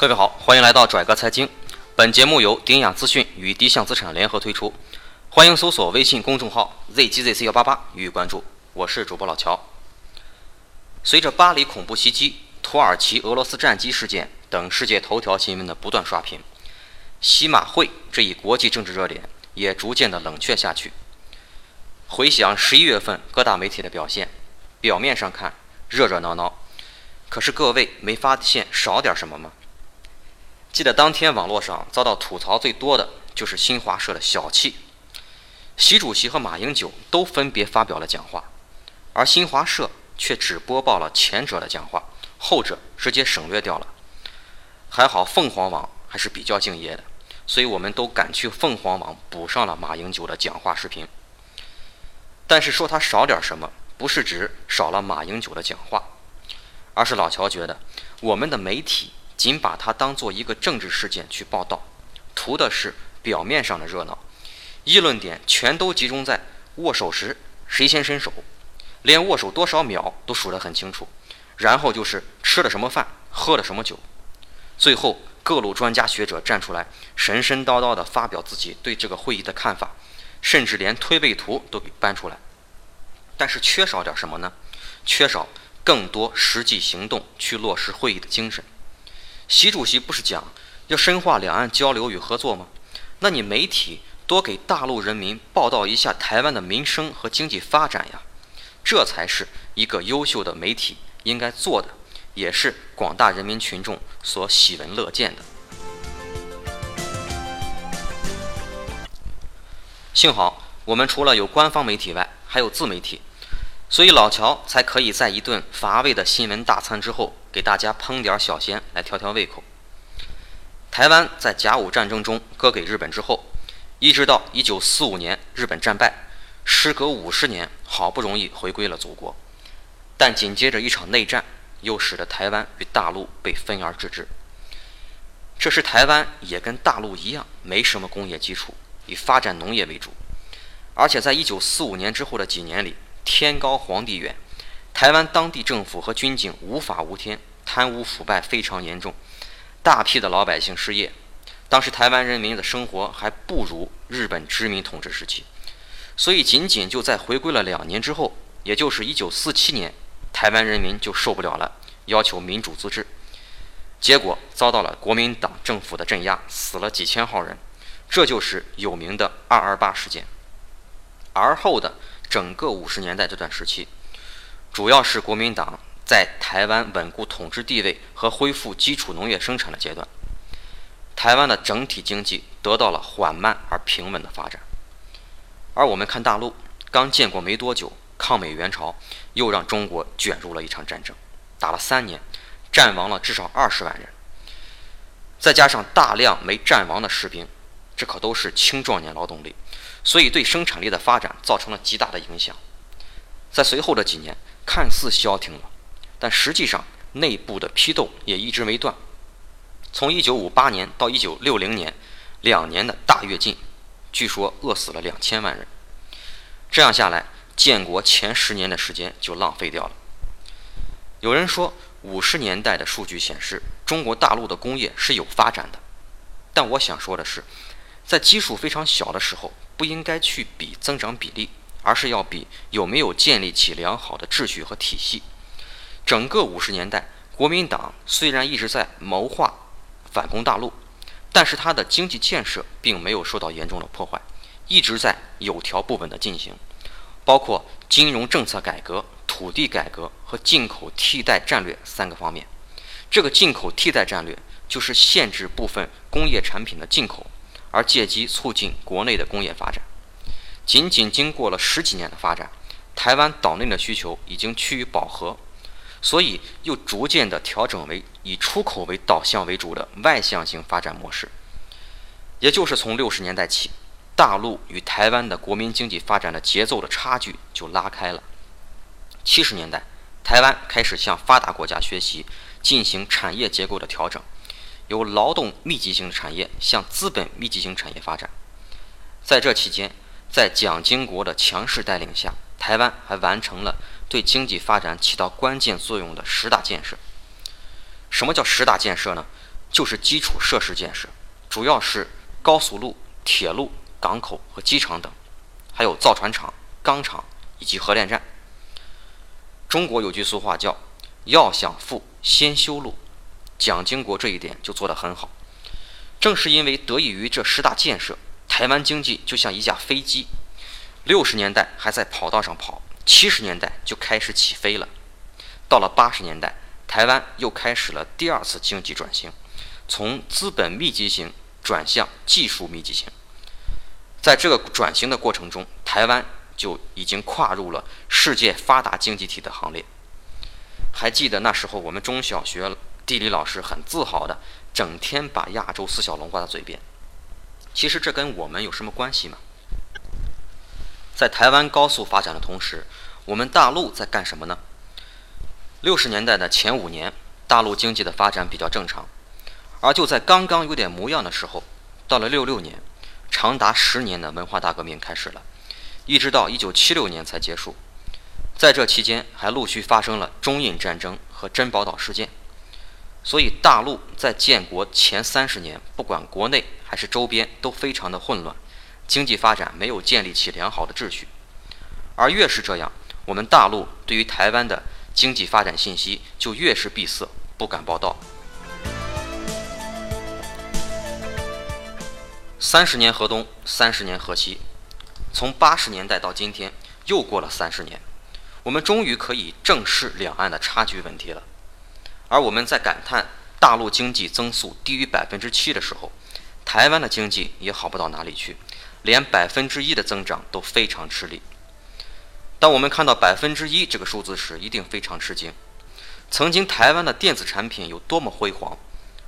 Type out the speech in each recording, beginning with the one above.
各位好，欢迎来到拽哥财经。本节目由鼎雅资讯与低向资产联合推出，欢迎搜索微信公众号 zgzc 幺八八予以关注。我是主播老乔。随着巴黎恐怖袭击、土耳其俄罗斯战机事件等世界头条新闻的不断刷屏，西马会这一国际政治热点也逐渐的冷却下去。回想十一月份各大媒体的表现，表面上看热热闹闹，可是各位没发现少点什么吗？记得当天网络上遭到吐槽最多的就是新华社的小气。习主席和马英九都分别发表了讲话，而新华社却只播报了前者的讲话，后者直接省略掉了。还好凤凰网还是比较敬业的，所以我们都赶去凤凰网补上了马英九的讲话视频。但是说他少点什么，不是指少了马英九的讲话，而是老乔觉得我们的媒体。仅把它当做一个政治事件去报道，图的是表面上的热闹，议论点全都集中在握手时谁先伸手，连握手多少秒都数得很清楚，然后就是吃了什么饭，喝了什么酒，最后各路专家学者站出来神神叨叨地发表自己对这个会议的看法，甚至连推背图都给搬出来，但是缺少点什么呢？缺少更多实际行动去落实会议的精神。习主席不是讲要深化两岸交流与合作吗？那你媒体多给大陆人民报道一下台湾的民生和经济发展呀，这才是一个优秀的媒体应该做的，也是广大人民群众所喜闻乐见的。幸好我们除了有官方媒体外，还有自媒体，所以老乔才可以在一顿乏味的新闻大餐之后。给大家烹点小鲜来调调胃口。台湾在甲午战争中割给日本之后，一直到一九四五年日本战败，时隔五十年，好不容易回归了祖国。但紧接着一场内战，又使得台湾与大陆被分而治之。这时台湾也跟大陆一样，没什么工业基础，以发展农业为主。而且在一九四五年之后的几年里，天高皇帝远。台湾当地政府和军警无法无天，贪污腐败非常严重，大批的老百姓失业。当时台湾人民的生活还不如日本殖民统治时期，所以仅仅就在回归了两年之后，也就是一九四七年，台湾人民就受不了了，要求民主自治，结果遭到了国民党政府的镇压，死了几千号人，这就是有名的二二八事件。而后的整个五十年代这段时期。主要是国民党在台湾稳固统治地位和恢复基础农业生产的阶段，台湾的整体经济得到了缓慢而平稳的发展。而我们看大陆，刚建国没多久，抗美援朝又让中国卷入了一场战争，打了三年，战亡了至少二十万人，再加上大量没战亡的士兵，这可都是青壮年劳动力，所以对生产力的发展造成了极大的影响。在随后的几年。看似消停了，但实际上内部的批斗也一直没断。从1958年到1960年，两年的大跃进，据说饿死了两千万人。这样下来，建国前十年的时间就浪费掉了。有人说，五十年代的数据显示，中国大陆的工业是有发展的。但我想说的是，在基数非常小的时候，不应该去比增长比例。而是要比有没有建立起良好的秩序和体系。整个五十年代，国民党虽然一直在谋划反攻大陆，但是它的经济建设并没有受到严重的破坏，一直在有条不紊地进行，包括金融政策改革、土地改革和进口替代战略三个方面。这个进口替代战略就是限制部分工业产品的进口，而借机促进国内的工业发展。仅仅经过了十几年的发展，台湾岛内的需求已经趋于饱和，所以又逐渐的调整为以出口为导向为主的外向型发展模式。也就是从六十年代起，大陆与台湾的国民经济发展的节奏的差距就拉开了。七十年代，台湾开始向发达国家学习，进行产业结构的调整，由劳动密集型产业向资本密集型产业发展。在这期间，在蒋经国的强势带领下，台湾还完成了对经济发展起到关键作用的十大建设。什么叫十大建设呢？就是基础设施建设，主要是高速路、铁路、港口和机场等，还有造船厂、钢厂以及核电站。中国有句俗话叫“要想富，先修路”，蒋经国这一点就做得很好。正是因为得益于这十大建设，台湾经济就像一架飞机，六十年代还在跑道上跑，七十年代就开始起飞了。到了八十年代，台湾又开始了第二次经济转型，从资本密集型转向技术密集型。在这个转型的过程中，台湾就已经跨入了世界发达经济体的行列。还记得那时候，我们中小学地理老师很自豪的，整天把亚洲四小龙挂在嘴边。其实这跟我们有什么关系吗？在台湾高速发展的同时，我们大陆在干什么呢？六十年代的前五年，大陆经济的发展比较正常，而就在刚刚有点模样的时候，到了六六年，长达十年的文化大革命开始了，一直到一九七六年才结束。在这期间，还陆续发生了中印战争和珍宝岛事件，所以大陆在建国前三十年，不管国内还是周边，都非常的混乱，经济发展没有建立起良好的秩序。而越是这样，我们大陆对于台湾的经济发展信息就越是闭塞，不敢报道。三十年河东，三十年河西，从八十年代到今天，又过了三十年，我们终于可以正视两岸的差距问题了。而我们在感叹大陆经济增速低于百分之七的时候，台湾的经济也好不到哪里去，连百分之一的增长都非常吃力。当我们看到百分之一这个数字时，一定非常吃惊。曾经台湾的电子产品有多么辉煌，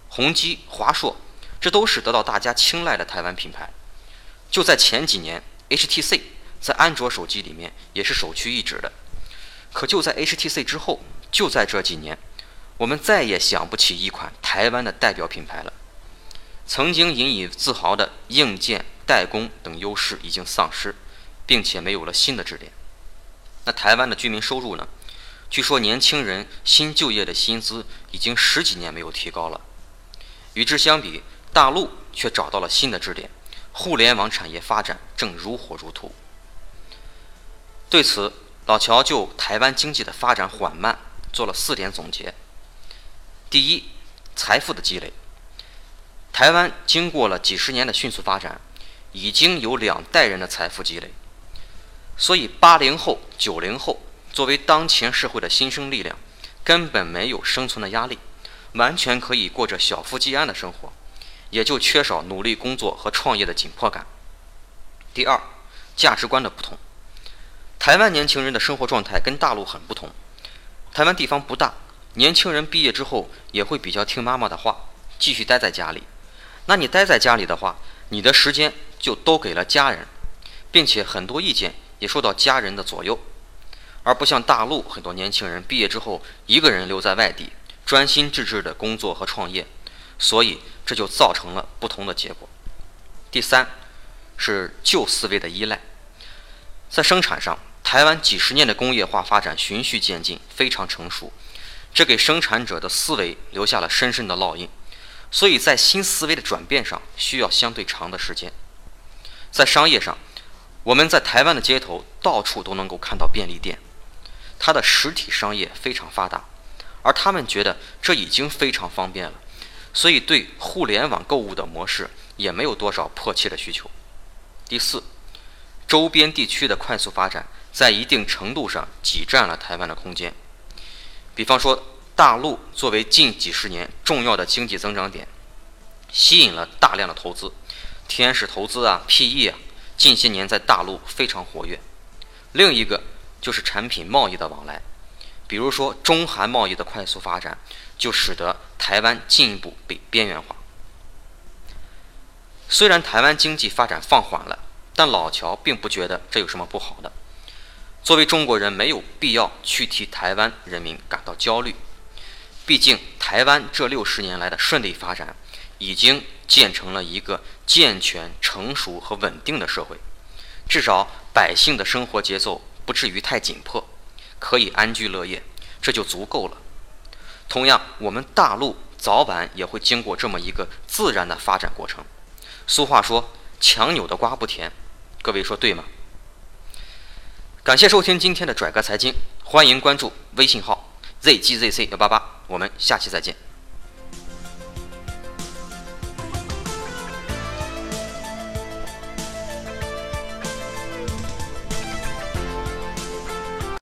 宏基、华硕，这都是得到大家青睐的台湾品牌。就在前几年，HTC 在安卓手机里面也是首屈一指的。可就在 HTC 之后，就在这几年，我们再也想不起一款台湾的代表品牌了。曾经引以自豪的硬件、代工等优势已经丧失，并且没有了新的支点。那台湾的居民收入呢？据说年轻人新就业的薪资已经十几年没有提高了。与之相比，大陆却找到了新的支点，互联网产业发展正如火如荼。对此，老乔就台湾经济的发展缓慢做了四点总结。第一，财富的积累。台湾经过了几十年的迅速发展，已经有两代人的财富积累。所以，八零后、九零后作为当前社会的新生力量，根本没有生存的压力，完全可以过着小富即安的生活，也就缺少努力工作和创业的紧迫感。第二，价值观的不同，台湾年轻人的生活状态跟大陆很不同。台湾地方不大，年轻人毕业之后也会比较听妈妈的话，继续待在家里。那你待在家里的话，你的时间就都给了家人，并且很多意见。也受到家人的左右，而不像大陆很多年轻人毕业之后一个人留在外地，专心致志的工作和创业，所以这就造成了不同的结果。第三，是旧思维的依赖，在生产上，台湾几十年的工业化发展循序渐进，非常成熟，这给生产者的思维留下了深深的烙印，所以在新思维的转变上需要相对长的时间，在商业上。我们在台湾的街头到处都能够看到便利店，它的实体商业非常发达，而他们觉得这已经非常方便了，所以对互联网购物的模式也没有多少迫切的需求。第四，周边地区的快速发展在一定程度上挤占了台湾的空间。比方说，大陆作为近几十年重要的经济增长点，吸引了大量的投资，天使投资啊，PE 啊。近些年在大陆非常活跃，另一个就是产品贸易的往来，比如说中韩贸易的快速发展，就使得台湾进一步被边缘化。虽然台湾经济发展放缓了，但老乔并不觉得这有什么不好的。作为中国人，没有必要去替台湾人民感到焦虑，毕竟台湾这六十年来的顺利发展。已经建成了一个健全、成熟和稳定的社会，至少百姓的生活节奏不至于太紧迫，可以安居乐业，这就足够了。同样，我们大陆早晚也会经过这么一个自然的发展过程。俗话说“强扭的瓜不甜”，各位说对吗？感谢收听今天的拽哥财经，欢迎关注微信号 zgzc 幺八八，我们下期再见。